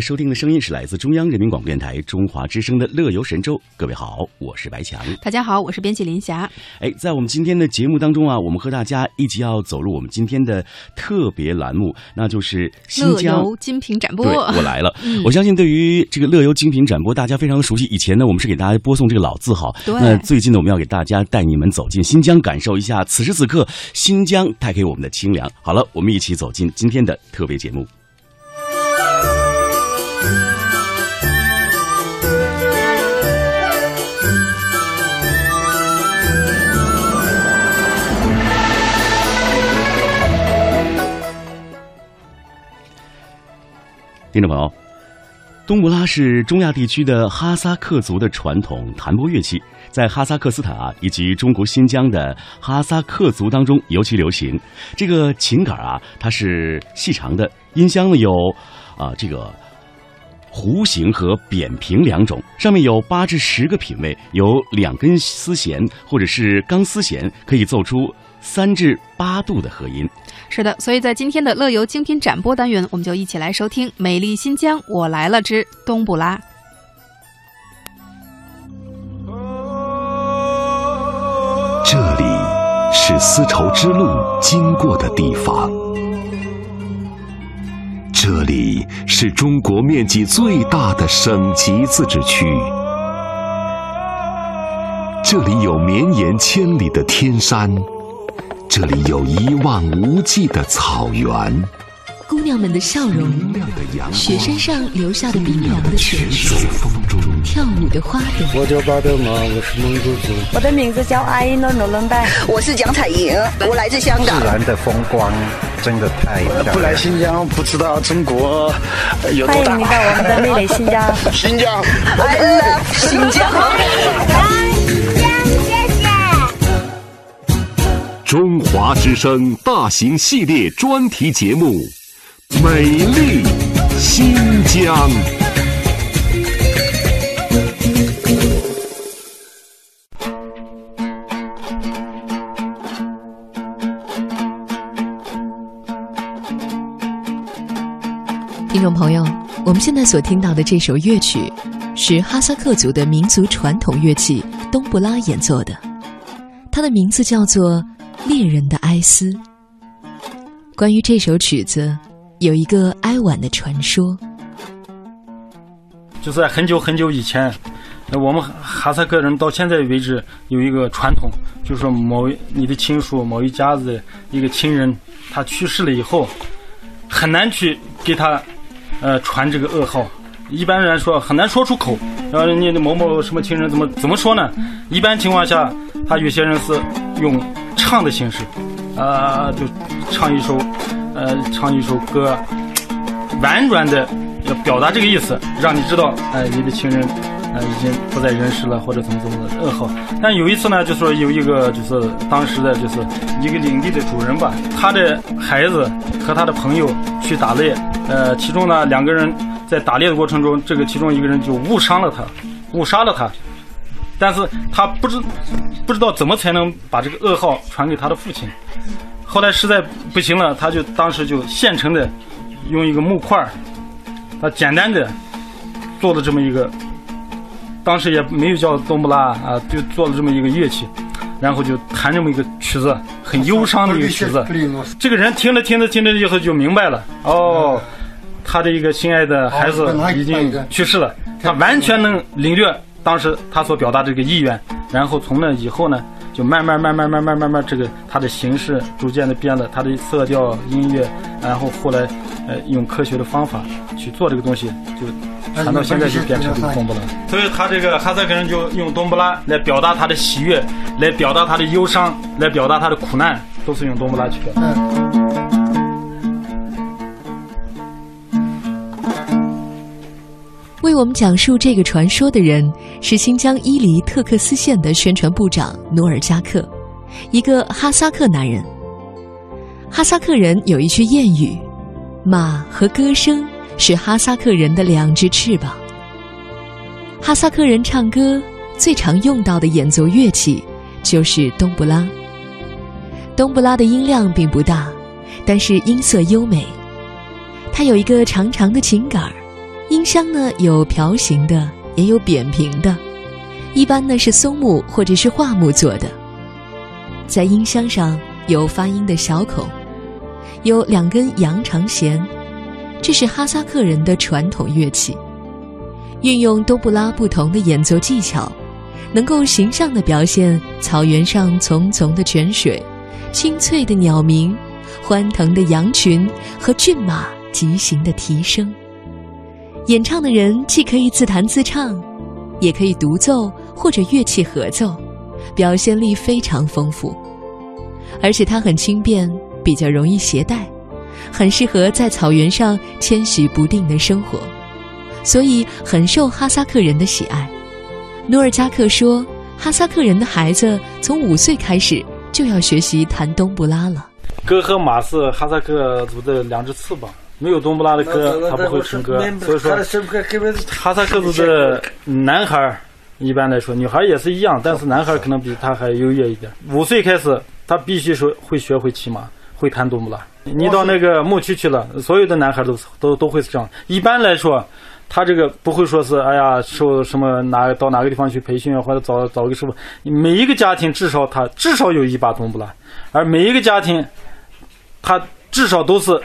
收听的声音是来自中央人民广播电台中华之声的《乐游神州》。各位好，我是白强。大家好，我是编辑林霞。哎，在我们今天的节目当中啊，我们和大家一起要走入我们今天的特别栏目，那就是新疆乐游精品展播。对，我来了。我相信对于这个乐游精品展播，大家非常熟悉。以前呢，我们是给大家播送这个老字号。对。那最近呢，我们要给大家带你们走进新疆，感受一下此时此刻新疆带给我们的清凉。好了，我们一起走进今天的特别节目。听众朋友，冬不拉是中亚地区的哈萨克族的传统弹拨乐器，在哈萨克斯坦啊以及中国新疆的哈萨克族当中尤其流行。这个琴杆啊，它是细长的，音箱呢有啊这个弧形和扁平两种，上面有八至十个品位，有两根丝弦或者是钢丝弦，可以奏出三至八度的和音。是的，所以在今天的乐游精品展播单元，我们就一起来收听《美丽新疆我来了之冬布拉》。这里是丝绸之路经过的地方，这里是中国面积最大的省级自治区，这里有绵延千里的天山。这里有一望无际的草原，姑娘们的笑容，雪山上留下的冰凉的泉水，跳舞的花朵。我叫巴德玛，我是蒙古族。我的名字叫阿依诺诺伦拜，我是蒋彩莹，我来自香港。自然的风光真的太漂亮。不来新疆不知道中国有多大。欢迎你到我们的美丽新疆。新疆，I love 新疆。中华之声大型系列专题节目《美丽新疆》，听众朋友，我们现在所听到的这首乐曲是哈萨克族的民族传统乐器冬不拉演奏的，它的名字叫做。猎人的哀思。关于这首曲子，有一个哀婉的传说。就在很久很久以前，我们哈萨克人到现在为止有一个传统，就是说某你的亲属、某一家子一个亲人，他去世了以后，很难去给他呃传这个噩耗。一般来说很难说出口，然后你的某某什么亲人怎么怎么说呢？一般情况下，他有些人是用。唱的形式，啊，就唱一首，呃，唱一首歌，婉转的要表达这个意思，让你知道，哎，你的亲人，呃，已经不在人世了，或者怎么怎么的噩耗。但有一次呢，就说有一个，就是当时的，就是一个领地的主人吧，他的孩子和他的朋友去打猎，呃，其中呢两个人在打猎的过程中，这个其中一个人就误伤了他，误杀了他。但是他不知不知道怎么才能把这个噩耗传给他的父亲。后来实在不行了，他就当时就现成的用一个木块儿，他简单的做了这么一个，当时也没有叫冬不拉啊，就做了这么一个乐器，然后就弹这么一个曲子，很忧伤的一个曲子。这个人听着听着听着以后就明白了，哦，他的一个心爱的孩子已经去世了，他完全能领略。当时他所表达这个意愿，然后从那以后呢，就慢慢慢慢慢慢慢慢，这个它的形式逐渐的变了，它的色调、音乐，然后后来，呃，用科学的方法去做这个东西，就传到现在就变成这个冬不拉。所以他这个哈萨克人就用冬不拉来表达他的喜悦，来表达他的忧伤，来表达他的苦难，都是用冬不拉去表达。我们讲述这个传说的人是新疆伊犁特克斯县的宣传部长努尔加克，一个哈萨克男人。哈萨克人有一句谚语：“马和歌声是哈萨克人的两只翅膀。”哈萨克人唱歌最常用到的演奏乐器就是冬不拉。冬不拉的音量并不大，但是音色优美。它有一个长长的琴杆儿。音箱呢有条形的，也有扁平的，一般呢是松木或者是桦木做的。在音箱上有发音的小孔，有两根羊肠弦，这是哈萨克人的传统乐器。运用冬不拉不同的演奏技巧，能够形象地表现草原上淙淙的泉水、清脆的鸟鸣、欢腾的羊群和骏马疾行的蹄声。演唱的人既可以自弹自唱，也可以独奏或者乐器合奏，表现力非常丰富。而且它很轻便，比较容易携带，很适合在草原上迁徙不定的生活。所以很受哈萨克人的喜爱。努尔加克说，哈萨克人的孩子从五岁开始就要学习弹冬不拉了。歌和马是哈萨克族的两只翅膀，没有冬不拉的歌，他不会唱歌。所以说，哈萨克族的男孩一般来说，女孩也是一样，但是男孩可能比他还优越一点。五岁开始，他必须说会学会骑马，会弹冬不拉。你到那个牧区去了，所有的男孩都都都会是这样。一般来说。他这个不会说是哎呀受什么哪到哪个地方去培训啊，或者找找个师傅。每一个家庭至少他至少有一把冬不拉，而每一个家庭，他至少都是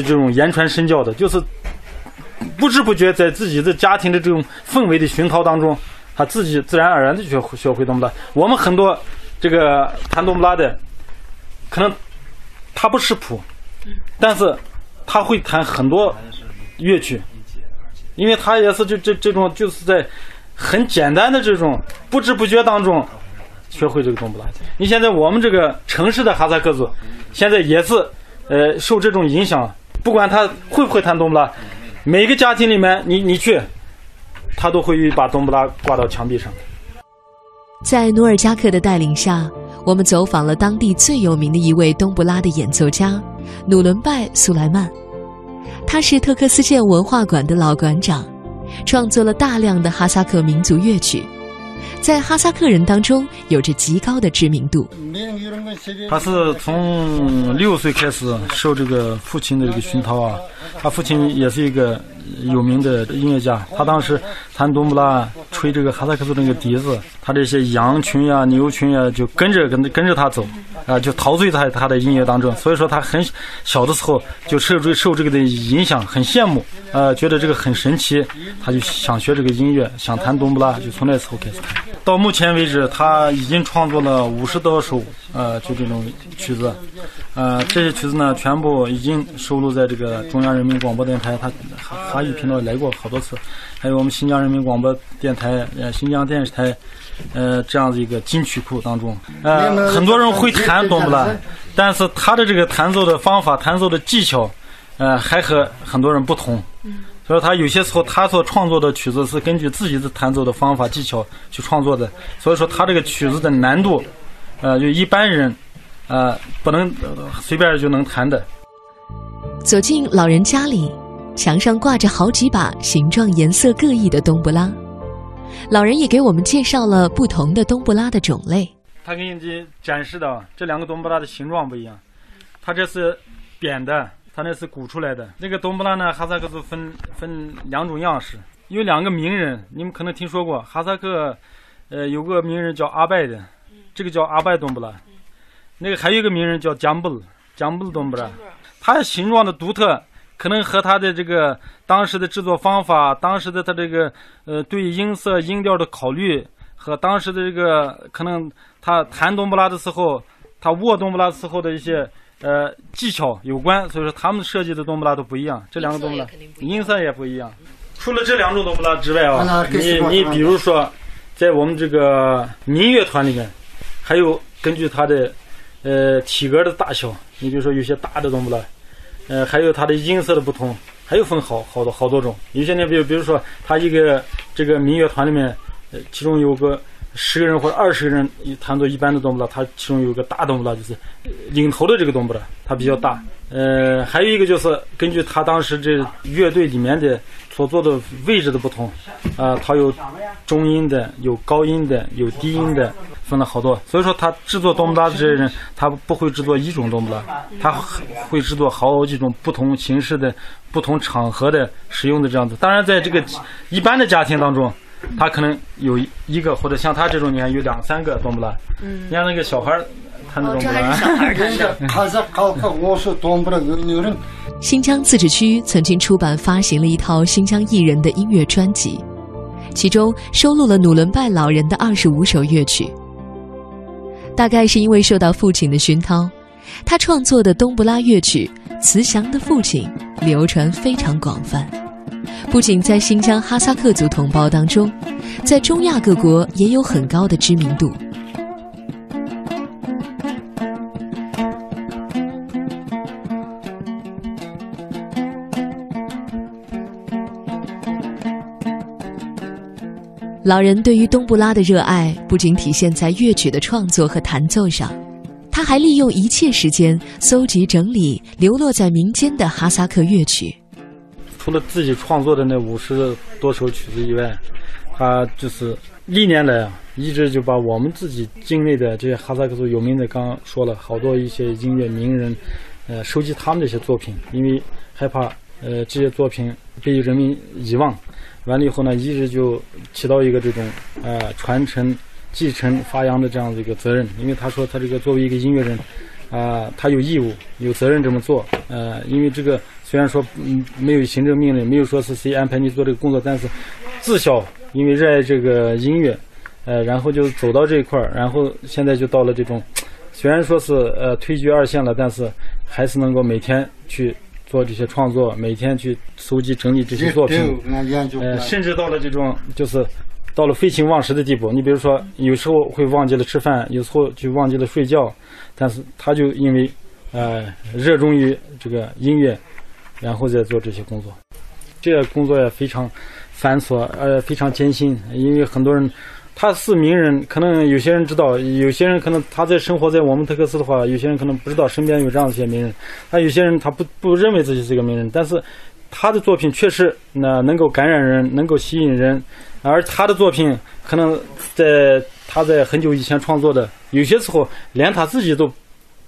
就这种言传身教的，就是不知不觉在自己的家庭的这种氛围的熏陶当中，他自己自然而然的学学会冬不拉。我们很多这个弹冬不拉的，可能他不识谱，但是他会弹很多乐曲。因为他也是就这这种就是在很简单的这种不知不觉当中学会这个冬不拉。你现在我们这个城市的哈萨克族，现在也是呃受这种影响，不管他会不会弹冬不拉，每个家庭里面你你去，他都会把冬不拉挂到墙壁上。在努尔加克的带领下，我们走访了当地最有名的一位冬不拉的演奏家努伦拜苏莱曼。他是特克斯县文化馆的老馆长，创作了大量的哈萨克民族乐曲，在哈萨克人当中有着极高的知名度。他是从六岁开始受这个父亲的这个熏陶啊，他父亲也是一个。有名的音乐家，他当时弹冬不拉，吹这个哈萨克族那个笛子，他这些羊群呀、牛群呀，就跟着跟 跟着他走，啊，就陶醉在他的音乐当中。所以说他很小的时候就受这受这个的影响，很羡慕，呃，觉得这个很神奇，他就想学这个音乐，想弹冬不拉，就从那时候开始。到目前为止，他已经创作了五十多首，呃，就这种曲子，呃，这些曲子呢，全部已经收录在这个中央人民广播电台，他哈语频道来过好多次，还有我们新疆人民广播电台、呃，新疆电视台，呃，这样的一个金曲库当中，呃，很多人会弹懂不啦，但是他的这个弹奏的方法、弹奏的技巧，呃，还和很多人不同。所以，他有些时候他所创作的曲子是根据自己的弹奏的方法技巧去创作的。所以说，他这个曲子的难度，呃，就一般人，呃，不能随便就能弹的。走进老人家里，墙上挂着好几把形状、颜色各异的冬不拉。老人也给我们介绍了不同的冬不拉的种类。他给你展示的这两个冬不拉的形状不一样，它这是扁的。他那是鼓出来的。那个冬不拉呢？哈萨克族分分两种样式，有两个名人，你们可能听说过。哈萨克，呃，有个名人叫阿拜的，这个叫阿拜冬不拉。那个还有一个名人叫江布尔，江布尔冬不拉。它形状的独特，可能和它的这个当时的制作方法，当时的它这个呃对音色音调的考虑，和当时的这个可能他弹冬不拉的时候，他握冬不拉的时候的一些。呃，技巧有关，所以说他们设计的冬不拉都不一样。这两个冬不拉音色也不一样。除了这两种冬不拉之外啊，你你比如说，在我们这个民乐团里面，还有根据它的呃体格的大小，你比如说有些大的冬不拉，呃，还有它的音色的不同，还有分好好多好多种。有些呢，比如比如说，它一个这个民乐团里面，呃，其中有个。十个人或者二十个人一弹奏一般的冬不拉，它其中有一个大冬不拉，就是领头的这个冬不拉，它比较大。呃，还有一个就是根据他当时这乐队里面的所做的位置的不同，啊，它有中音的，有高音的，有低音的，分了好多。所以说，他制作冬不拉的这些人，他不会制作一种冬不拉，他会制作好几种不同形式的、不同场合的使用的这样子。当然，在这个一般的家庭当中，他可能有一个或者像他这种，你看有两三个懂不啦。嗯，你看那个小孩儿，他那种不拉。新疆自治区曾经出版发行了一套新疆艺人的音乐专辑，其中收录了努伦拜老人的二十五首乐曲。大概是因为受到父亲的熏陶，他创作的冬不拉乐曲《慈祥的父亲》流传非常广泛，不仅在新疆哈萨克族同胞当中，在中亚各国也有很高的知名度。老人对于冬不拉的热爱不仅体现在乐曲的创作和弹奏上，他还利用一切时间搜集整理流落在民间的哈萨克乐曲。除了自己创作的那五十多首曲子以外，他就是历年来啊，一直就把我们自己境内的这些哈萨克族有名的，刚刚说了好多一些音乐名人，呃，收集他们的一些作品，因为害怕呃这些作品被人民遗忘。完了以后呢，一直就起到一个这种呃传承、继承、发扬的这样的一个责任。因为他说他这个作为一个音乐人，啊，他有义务、有责任这么做。呃，因为这个虽然说嗯没有行政命令，没有说是谁安排你做这个工作，但是自小因为热爱这个音乐，呃，然后就走到这一块儿，然后现在就到了这种，虽然说是呃退居二线了，但是还是能够每天去。做这些创作，每天去搜集整理这些作品，呃，甚至到了这种就是到了废寝忘食的地步。你比如说，有时候会忘记了吃饭，有时候就忘记了睡觉，但是他就因为呃热衷于这个音乐，然后再做这些工作。这个工作也非常繁琐，呃，非常艰辛，因为很多人。他是名人，可能有些人知道，有些人可能他在生活在我们特克斯的话，有些人可能不知道身边有这样一些名人。那有些人他不不认为自己是一个名人，但是他的作品确实那能够感染人，能够吸引人。而他的作品可能在他在很久以前创作的，有些时候连他自己都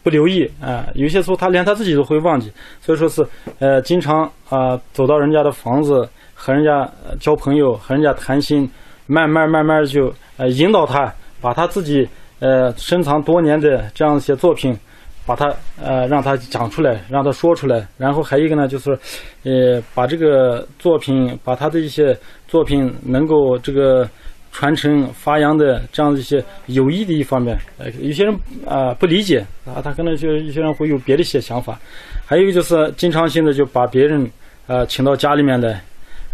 不留意啊，有些时候他连他自己都会忘记。所以说是呃，经常啊走到人家的房子和人家交朋友，和人家谈心。慢慢慢慢就呃引导他，把他自己呃深藏多年的这样一些作品，把他呃让他讲出来，让他说出来。然后还有一个呢，就是呃把这个作品，把他的一些作品能够这个传承发扬的这样的一些有益的一方面。呃，有些人啊不理解啊，他可能就有些人会有别的一些想法。还有一个就是经常性的就把别人呃请到家里面来。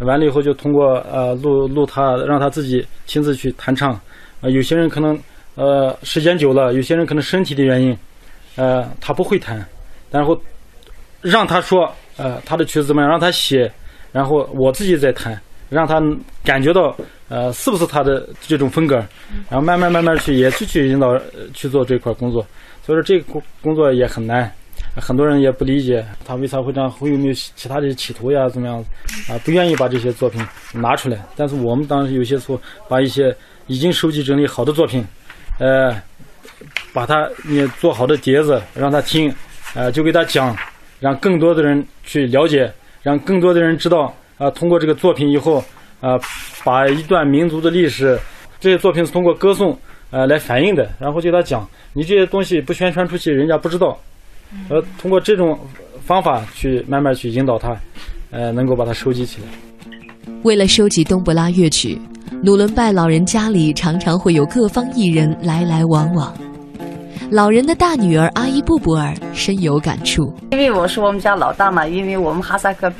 完了以后就通过呃录录他，让他自己亲自去弹唱。啊，有些人可能呃时间久了，有些人可能身体的原因，呃他不会弹，然后让他说呃他的曲子怎么样，让他写，然后我自己再弹，让他感觉到呃是不是他的这种风格，然后慢慢慢慢去也去去引导去做这块工作。所以说这个工工作也很难。很多人也不理解他为啥会这样，会有没有其他的企图呀？怎么样？啊，不愿意把这些作品拿出来。但是我们当时有些时候把一些已经收集整理好的作品，呃，把它你做好的碟子让他听，呃，就给他讲，让更多的人去了解，让更多的人知道。啊，通过这个作品以后，啊，把一段民族的历史，这些作品是通过歌颂，呃，来反映的。然后就他讲，你这些东西不宣传出去，人家不知道。呃，通过这种方法去慢慢去引导他，呃，能够把它收集起来。为了收集冬不拉乐曲，努伦拜老人家里常常会有各方艺人来来往往。老人的大女儿阿依布布尔深有感触，因为我是我们家老大嘛，因为我们哈萨克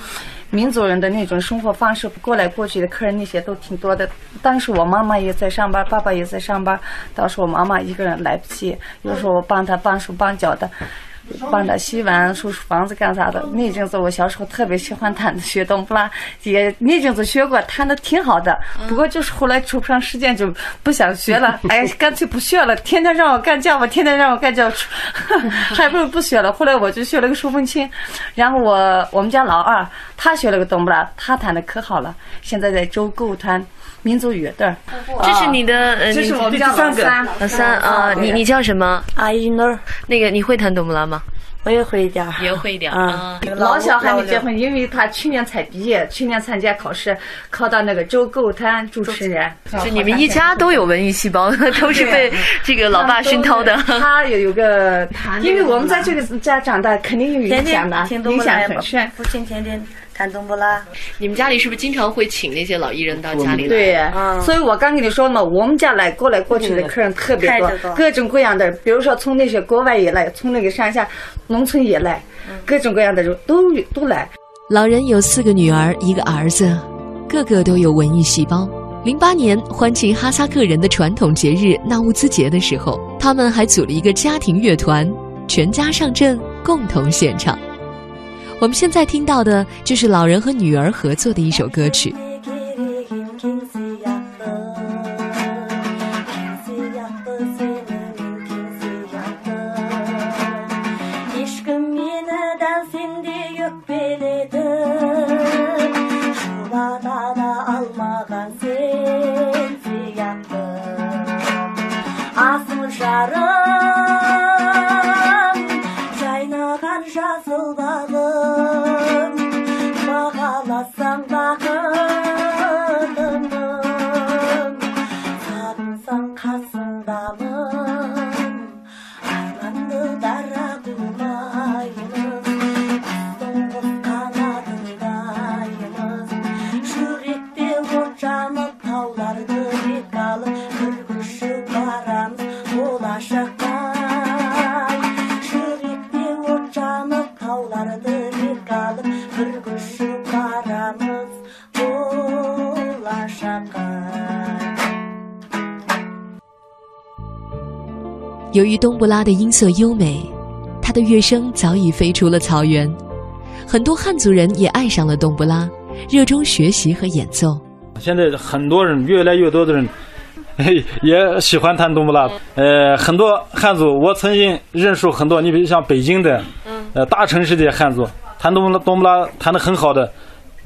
民族人的那种生活方式，过来过去的客人那些都挺多的。当时我妈妈也在上班，爸爸也在上班，当时我妈妈一个人来不及，有时候我帮她帮手帮脚的。帮他洗碗、收拾房子干啥的。那阵子我小时候特别喜欢弹学冬不拉，也那阵子学过，弹的挺好的。不过就是后来抽不上时间，就不想学了。哎，干脆不学了，天天让我干家务，天天让我干家务，还不如不学了。后来我就学了个手风琴，然后我我们家老二他学了个冬不拉，他弹的可好了，现在在州歌舞团。民族语，对，这是你的，呃，这是我们家老三，老三啊，你你叫什么？阿依诺。那个你会弹冬不拉吗？我也会一点，也会一点啊。老小还没结婚，因为他去年才毕业，去年参加考试，考到那个周构滩主持人。就你们一家都有文艺细胞，都是被这个老爸熏陶的。他也有个，因为我们在这个家长大，肯定有影响的，影响很深。父亲天天。看懂不啦？你们家里是不是经常会请那些老艺人到家里来？对，所以我刚跟你说嘛，我们家来过来过去的客人特别多，各种各样的，比如说从那些国外也来，从那个山下农村也来，各种各样的人都都来。老人有四个女儿，一个儿子，个个都有文艺细胞。零八年欢庆哈萨克人的传统节日纳乌兹节的时候，他们还组了一个家庭乐团，全家上阵，共同献唱。我们现在听到的就是老人和女儿合作的一首歌曲。由于冬不拉的音色优美，它的乐声早已飞出了草原，很多汉族人也爱上了冬不拉，热衷学习和演奏。现在很多人，越来越多的人，也喜欢弹冬不拉。呃，很多汉族，我曾经认识很多，你比如像北京的，呃，大城市的汉族，弹冬冬不拉弹得很好的，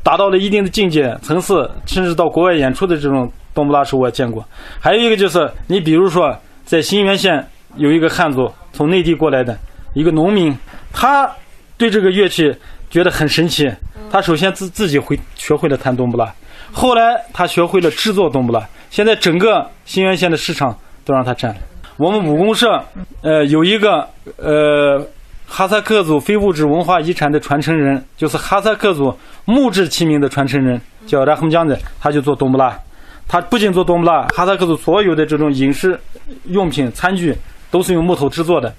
达到了一定的境界层次，甚至到国外演出的这种冬不拉是我见过。还有一个就是，你比如说在新源县。有一个汉族从内地过来的一个农民，他对这个乐器觉得很神奇。他首先自自己会学会了弹冬不拉，后来他学会了制作冬不拉。现在整个新源县的市场都让他占了。我们武功社呃有一个呃哈萨克族非物质文化遗产的传承人，就是哈萨克族木质器皿的传承人，叫拉赫木江的，他就做冬不拉。他不仅做冬不拉，哈萨克族所有的这种饮食用品、餐具。都是用木头制作的，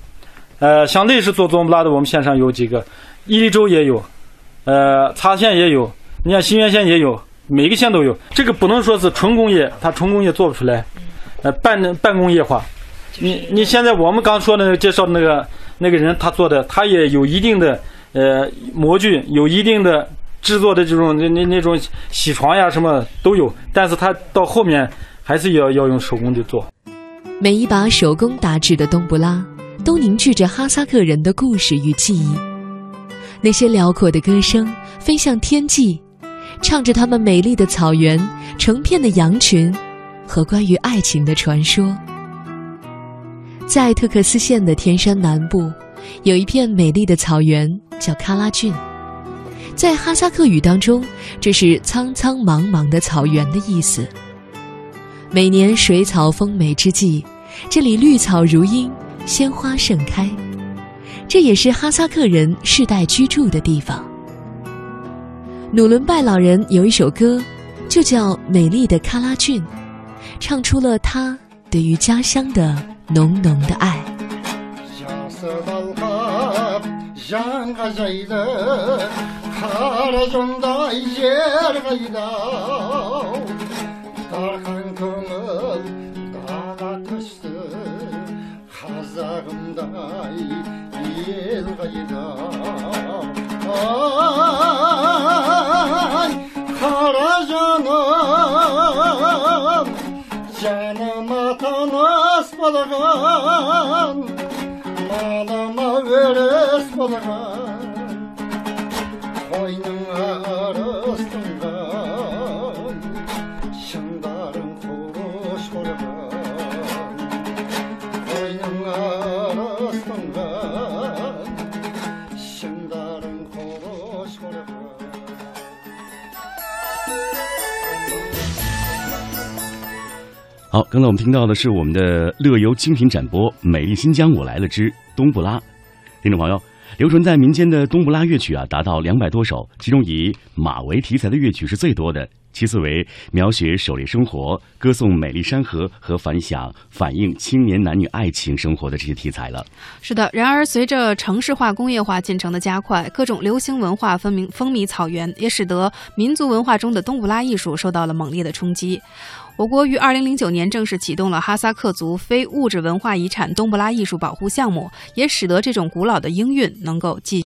呃，像类似做冬不拉的，我们县上有几个，伊犁州也有，呃，茶县也有，你看新源县也有，每个县都有。这个不能说是纯工业，它纯工业做不出来，呃，半半工业化。你你现在我们刚说的介绍的那个那个人，他做的，他也有一定的呃模具，有一定的制作的这种那那那种铣床呀什么都有，但是他到后面还是要要用手工去做。每一把手工打制的冬不拉，都凝聚着哈萨克人的故事与记忆。那些辽阔的歌声飞向天际，唱着他们美丽的草原、成片的羊群和关于爱情的传说。在特克斯县的天山南部，有一片美丽的草原，叫喀拉峻。在哈萨克语当中，这是“苍苍茫茫的草原”的意思。每年水草丰美之际，这里绿草如茵，鲜花盛开。这也是哈萨克人世代居住的地方。努伦拜老人有一首歌，就叫《美丽的喀拉峻》，唱出了他对于家乡的浓浓的爱。қазағымдай ел қайда ай қара жаным жаныма таныс болған малыма өріс болған қойның арыстың 好，刚才我们听到的是我们的乐游精品展播《美丽新疆我来了之冬不拉》。听众朋友，流传在民间的冬不拉乐曲啊，达到两百多首，其中以马为题材的乐曲是最多的，其次为描写狩猎生活、歌颂美丽山河和反响反映青年男女爱情生活的这些题材了。是的，然而随着城市化、工业化进程的加快，各种流行文化风靡风靡草原，也使得民族文化中的冬不拉艺术受到了猛烈的冲击。我国于二零零九年正式启动了哈萨克族非物质文化遗产东布拉艺术保护项目，也使得这种古老的音韵能够继。